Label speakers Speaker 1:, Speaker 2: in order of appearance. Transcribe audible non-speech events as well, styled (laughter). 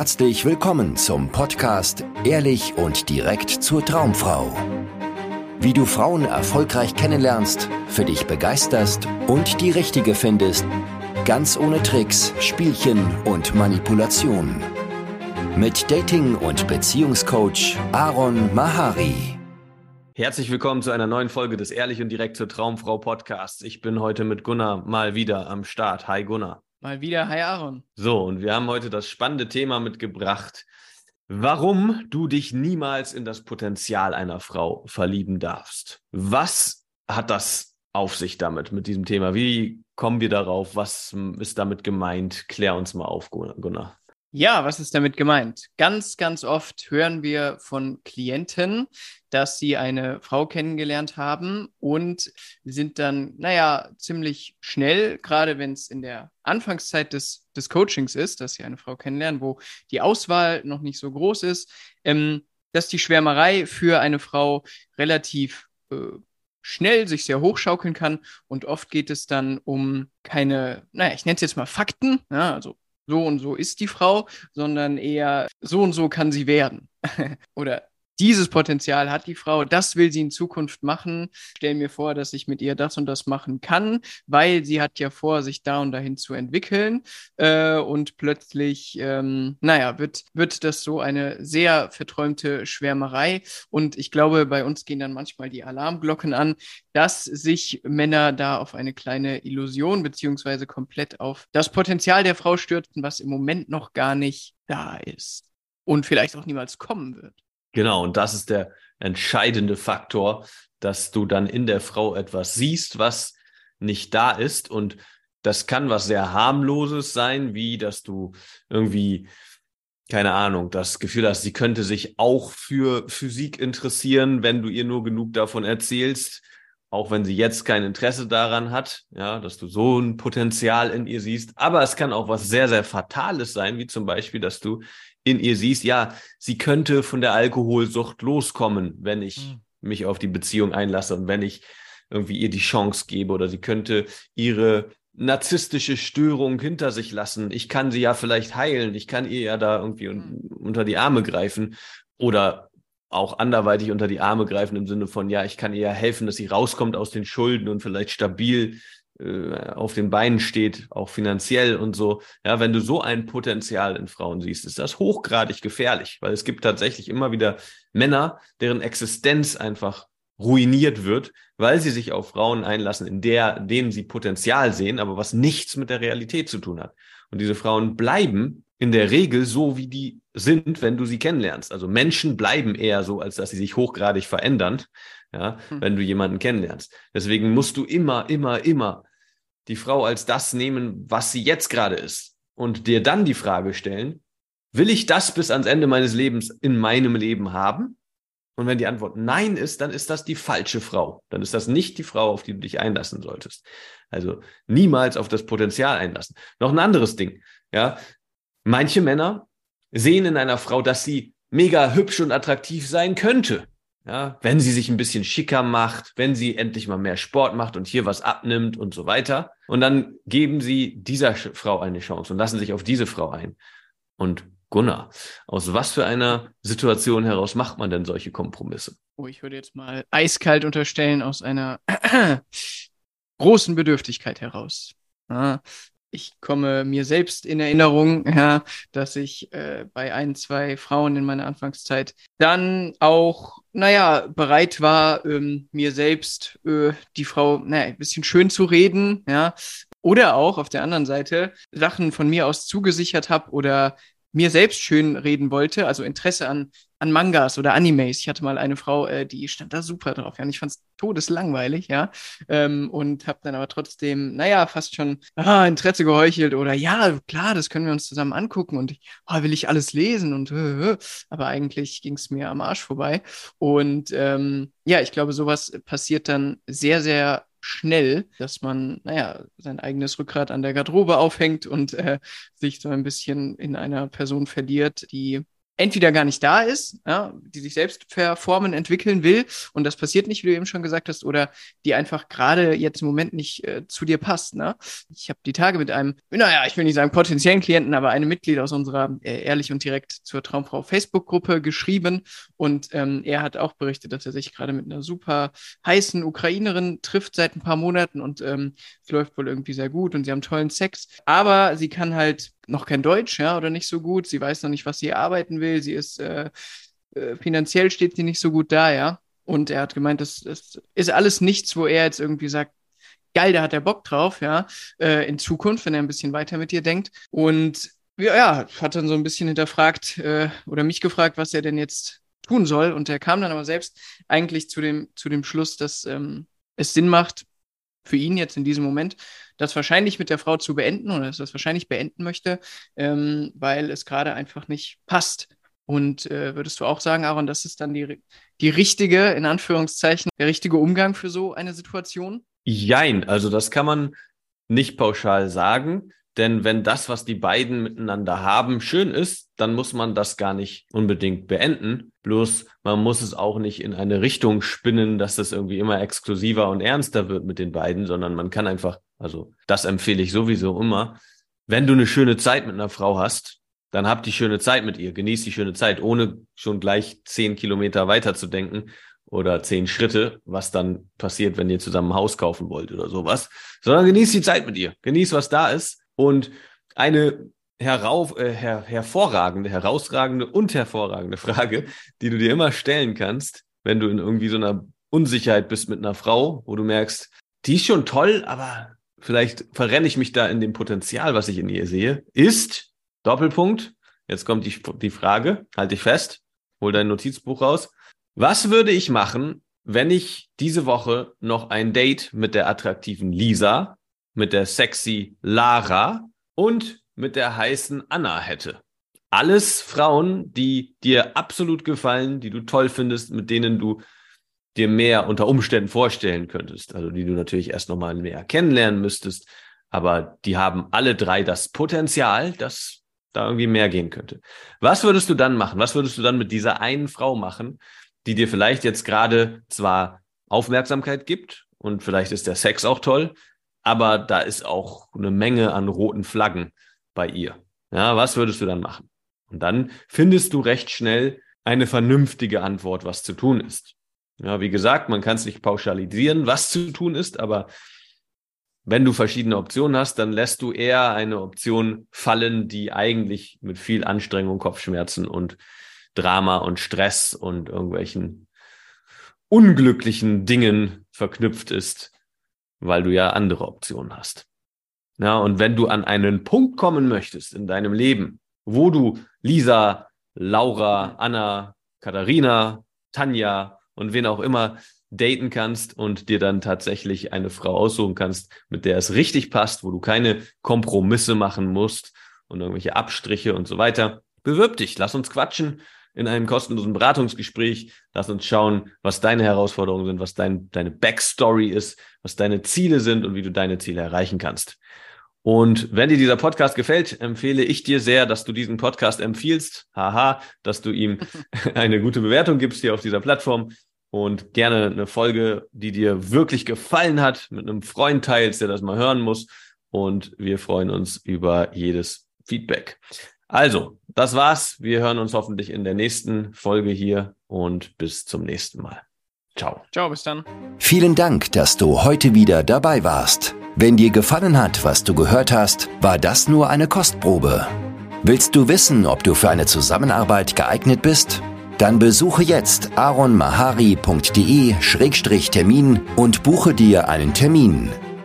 Speaker 1: herzlich willkommen zum Podcast Ehrlich und direkt zur Traumfrau. Wie du Frauen erfolgreich kennenlernst, für dich begeisterst und die richtige findest, ganz ohne Tricks, Spielchen und Manipulation. Mit Dating- und Beziehungscoach Aaron Mahari.
Speaker 2: Herzlich willkommen zu einer neuen Folge des Ehrlich und direkt zur Traumfrau Podcasts. Ich bin heute mit Gunnar mal wieder am Start. Hi Gunnar.
Speaker 3: Mal wieder, hi Aaron.
Speaker 2: So, und wir haben heute das spannende Thema mitgebracht, warum du dich niemals in das Potenzial einer Frau verlieben darfst. Was hat das auf sich damit, mit diesem Thema? Wie kommen wir darauf? Was ist damit gemeint? Klär uns mal auf, Gunnar.
Speaker 3: Ja, was ist damit gemeint? Ganz, ganz oft hören wir von Klienten, dass sie eine Frau kennengelernt haben und sind dann, naja, ziemlich schnell, gerade wenn es in der Anfangszeit des, des Coachings ist, dass sie eine Frau kennenlernen, wo die Auswahl noch nicht so groß ist, ähm, dass die Schwärmerei für eine Frau relativ äh, schnell sich sehr hochschaukeln kann und oft geht es dann um keine, naja, ich nenne es jetzt mal Fakten, ja, also so und so ist die Frau, sondern eher so und so kann sie werden. (laughs) Oder dieses Potenzial hat die Frau, das will sie in Zukunft machen. Stell mir vor, dass ich mit ihr das und das machen kann, weil sie hat ja vor, sich da und dahin zu entwickeln. Äh, und plötzlich, ähm, naja, wird, wird das so eine sehr verträumte Schwärmerei. Und ich glaube, bei uns gehen dann manchmal die Alarmglocken an, dass sich Männer da auf eine kleine Illusion beziehungsweise komplett auf das Potenzial der Frau stürzen, was im Moment noch gar nicht da ist und vielleicht auch niemals kommen wird.
Speaker 2: Genau, und das ist der entscheidende Faktor, dass du dann in der Frau etwas siehst, was nicht da ist. Und das kann was sehr harmloses sein, wie dass du irgendwie, keine Ahnung, das Gefühl hast, sie könnte sich auch für Physik interessieren, wenn du ihr nur genug davon erzählst, auch wenn sie jetzt kein Interesse daran hat, ja, dass du so ein Potenzial in ihr siehst. Aber es kann auch was sehr, sehr Fatales sein, wie zum Beispiel, dass du in ihr siehst, ja, sie könnte von der Alkoholsucht loskommen, wenn ich mhm. mich auf die Beziehung einlasse und wenn ich irgendwie ihr die Chance gebe oder sie könnte ihre narzisstische Störung hinter sich lassen. Ich kann sie ja vielleicht heilen. Ich kann ihr ja da irgendwie un hm. unter die Arme greifen oder auch anderweitig unter die Arme greifen im Sinne von, ja, ich kann ihr helfen, dass sie rauskommt aus den Schulden und vielleicht stabil äh, auf den Beinen steht, auch finanziell und so. Ja, wenn du so ein Potenzial in Frauen siehst, ist das hochgradig gefährlich, weil es gibt tatsächlich immer wieder Männer, deren Existenz einfach ruiniert wird, weil sie sich auf Frauen einlassen, in der, denen sie Potenzial sehen, aber was nichts mit der Realität zu tun hat. Und diese Frauen bleiben in der Regel so, wie die sind, wenn du sie kennenlernst. Also Menschen bleiben eher so, als dass sie sich hochgradig verändern, ja, hm. wenn du jemanden kennenlernst. Deswegen musst du immer, immer, immer die Frau als das nehmen, was sie jetzt gerade ist und dir dann die Frage stellen, will ich das bis ans Ende meines Lebens in meinem Leben haben? Und wenn die Antwort nein ist, dann ist das die falsche Frau. Dann ist das nicht die Frau, auf die du dich einlassen solltest. Also niemals auf das Potenzial einlassen. Noch ein anderes Ding. Ja, manche Männer sehen in einer Frau, dass sie mega hübsch und attraktiv sein könnte. Ja, wenn sie sich ein bisschen schicker macht, wenn sie endlich mal mehr Sport macht und hier was abnimmt und so weiter. Und dann geben sie dieser Frau eine Chance und lassen sich auf diese Frau ein. Und Gunnar, aus was für einer Situation heraus macht man denn solche Kompromisse?
Speaker 3: Oh, ich würde jetzt mal eiskalt unterstellen, aus einer (clears throat) großen Bedürftigkeit heraus. Ich komme mir selbst in Erinnerung, ja, dass ich äh, bei ein, zwei Frauen in meiner Anfangszeit dann auch, naja, bereit war, ähm, mir selbst äh, die Frau, naja, ein bisschen schön zu reden, ja, oder auch auf der anderen Seite Sachen von mir aus zugesichert habe oder mir selbst schön reden wollte, also Interesse an, an Mangas oder Animes. Ich hatte mal eine Frau, äh, die stand da super drauf, ja, und ich fand es todeslangweilig, ja, ähm, und habe dann aber trotzdem, naja, fast schon ah, Interesse geheuchelt oder ja, klar, das können wir uns zusammen angucken und ich, oh, will ich alles lesen und äh, äh. aber eigentlich ging es mir am Arsch vorbei und ähm, ja, ich glaube, sowas passiert dann sehr, sehr schnell, dass man, naja, sein eigenes Rückgrat an der Garderobe aufhängt und äh, sich so ein bisschen in einer Person verliert, die entweder gar nicht da ist, ja, die sich selbst verformen, entwickeln will und das passiert nicht, wie du eben schon gesagt hast, oder die einfach gerade jetzt im Moment nicht äh, zu dir passt. Ne? Ich habe die Tage mit einem, naja, ich will nicht sagen potenziellen Klienten, aber einem Mitglied aus unserer äh, Ehrlich und Direkt zur Traumfrau Facebook-Gruppe geschrieben und ähm, er hat auch berichtet, dass er sich gerade mit einer super heißen Ukrainerin trifft seit ein paar Monaten und ähm, es läuft wohl irgendwie sehr gut und sie haben tollen Sex, aber sie kann halt noch kein Deutsch, ja, oder nicht so gut. Sie weiß noch nicht, was sie arbeiten will. Sie ist äh, äh, finanziell steht sie nicht so gut da, ja. Und er hat gemeint, das, das ist alles nichts, wo er jetzt irgendwie sagt, geil, da hat er Bock drauf, ja, äh, in Zukunft, wenn er ein bisschen weiter mit dir denkt. Und ja, ja hat dann so ein bisschen hinterfragt äh, oder mich gefragt, was er denn jetzt tun soll. Und er kam dann aber selbst eigentlich zu dem, zu dem Schluss, dass ähm, es Sinn macht, für ihn jetzt in diesem Moment, das wahrscheinlich mit der Frau zu beenden oder dass das wahrscheinlich beenden möchte, ähm, weil es gerade einfach nicht passt. Und äh, würdest du auch sagen, Aaron, das ist dann die, die richtige, in Anführungszeichen, der richtige Umgang für so eine Situation?
Speaker 2: Jein, also das kann man nicht pauschal sagen. Denn wenn das, was die beiden miteinander haben, schön ist, dann muss man das gar nicht unbedingt beenden. Bloß man muss es auch nicht in eine Richtung spinnen, dass es irgendwie immer exklusiver und ernster wird mit den beiden, sondern man kann einfach, also das empfehle ich sowieso immer, wenn du eine schöne Zeit mit einer Frau hast, dann hab die schöne Zeit mit ihr, genieß die schöne Zeit, ohne schon gleich zehn Kilometer weiter zu denken oder zehn Schritte, was dann passiert, wenn ihr zusammen ein Haus kaufen wollt oder sowas, sondern genieß die Zeit mit ihr, genieß, was da ist und eine herauf, äh, her, hervorragende, herausragende und hervorragende Frage, die du dir immer stellen kannst, wenn du in irgendwie so einer Unsicherheit bist mit einer Frau, wo du merkst, die ist schon toll, aber vielleicht verrenne ich mich da in dem Potenzial, was ich in ihr sehe, ist Doppelpunkt. Jetzt kommt die, die Frage, halte dich fest, hol dein Notizbuch raus. Was würde ich machen, wenn ich diese Woche noch ein Date mit der attraktiven Lisa mit der sexy Lara und mit der heißen Anna hätte. Alles Frauen, die dir absolut gefallen, die du toll findest, mit denen du dir mehr unter Umständen vorstellen könntest. Also die du natürlich erst nochmal mehr kennenlernen müsstest. Aber die haben alle drei das Potenzial, dass da irgendwie mehr gehen könnte. Was würdest du dann machen? Was würdest du dann mit dieser einen Frau machen, die dir vielleicht jetzt gerade zwar Aufmerksamkeit gibt und vielleicht ist der Sex auch toll, aber da ist auch eine Menge an roten Flaggen bei ihr. Ja, was würdest du dann machen? Und dann findest du recht schnell eine vernünftige Antwort, was zu tun ist. Ja, wie gesagt, man kann es nicht pauschalisieren, was zu tun ist, aber wenn du verschiedene Optionen hast, dann lässt du eher eine Option fallen, die eigentlich mit viel Anstrengung, Kopfschmerzen und Drama und Stress und irgendwelchen unglücklichen Dingen verknüpft ist, weil du ja andere Optionen hast. Ja, und wenn du an einen Punkt kommen möchtest in deinem Leben, wo du Lisa, Laura, Anna, Katharina, Tanja und wen auch immer daten kannst und dir dann tatsächlich eine Frau aussuchen kannst, mit der es richtig passt, wo du keine Kompromisse machen musst und irgendwelche Abstriche und so weiter, bewirb dich, lass uns quatschen in einem kostenlosen Beratungsgespräch. Lass uns schauen, was deine Herausforderungen sind, was dein, deine Backstory ist, was deine Ziele sind und wie du deine Ziele erreichen kannst. Und wenn dir dieser Podcast gefällt, empfehle ich dir sehr, dass du diesen Podcast empfiehlst. Haha, dass du ihm (laughs) eine gute Bewertung gibst hier auf dieser Plattform und gerne eine Folge, die dir wirklich gefallen hat, mit einem Freund teilst, der das mal hören muss. Und wir freuen uns über jedes Feedback. Also, das war's. Wir hören uns hoffentlich in der nächsten Folge hier und bis zum nächsten Mal. Ciao.
Speaker 3: Ciao, bis dann.
Speaker 1: Vielen Dank, dass du heute wieder dabei warst. Wenn dir gefallen hat, was du gehört hast, war das nur eine Kostprobe. Willst du wissen, ob du für eine Zusammenarbeit geeignet bist? Dann besuche jetzt aronmahari.de-termin und buche dir einen Termin.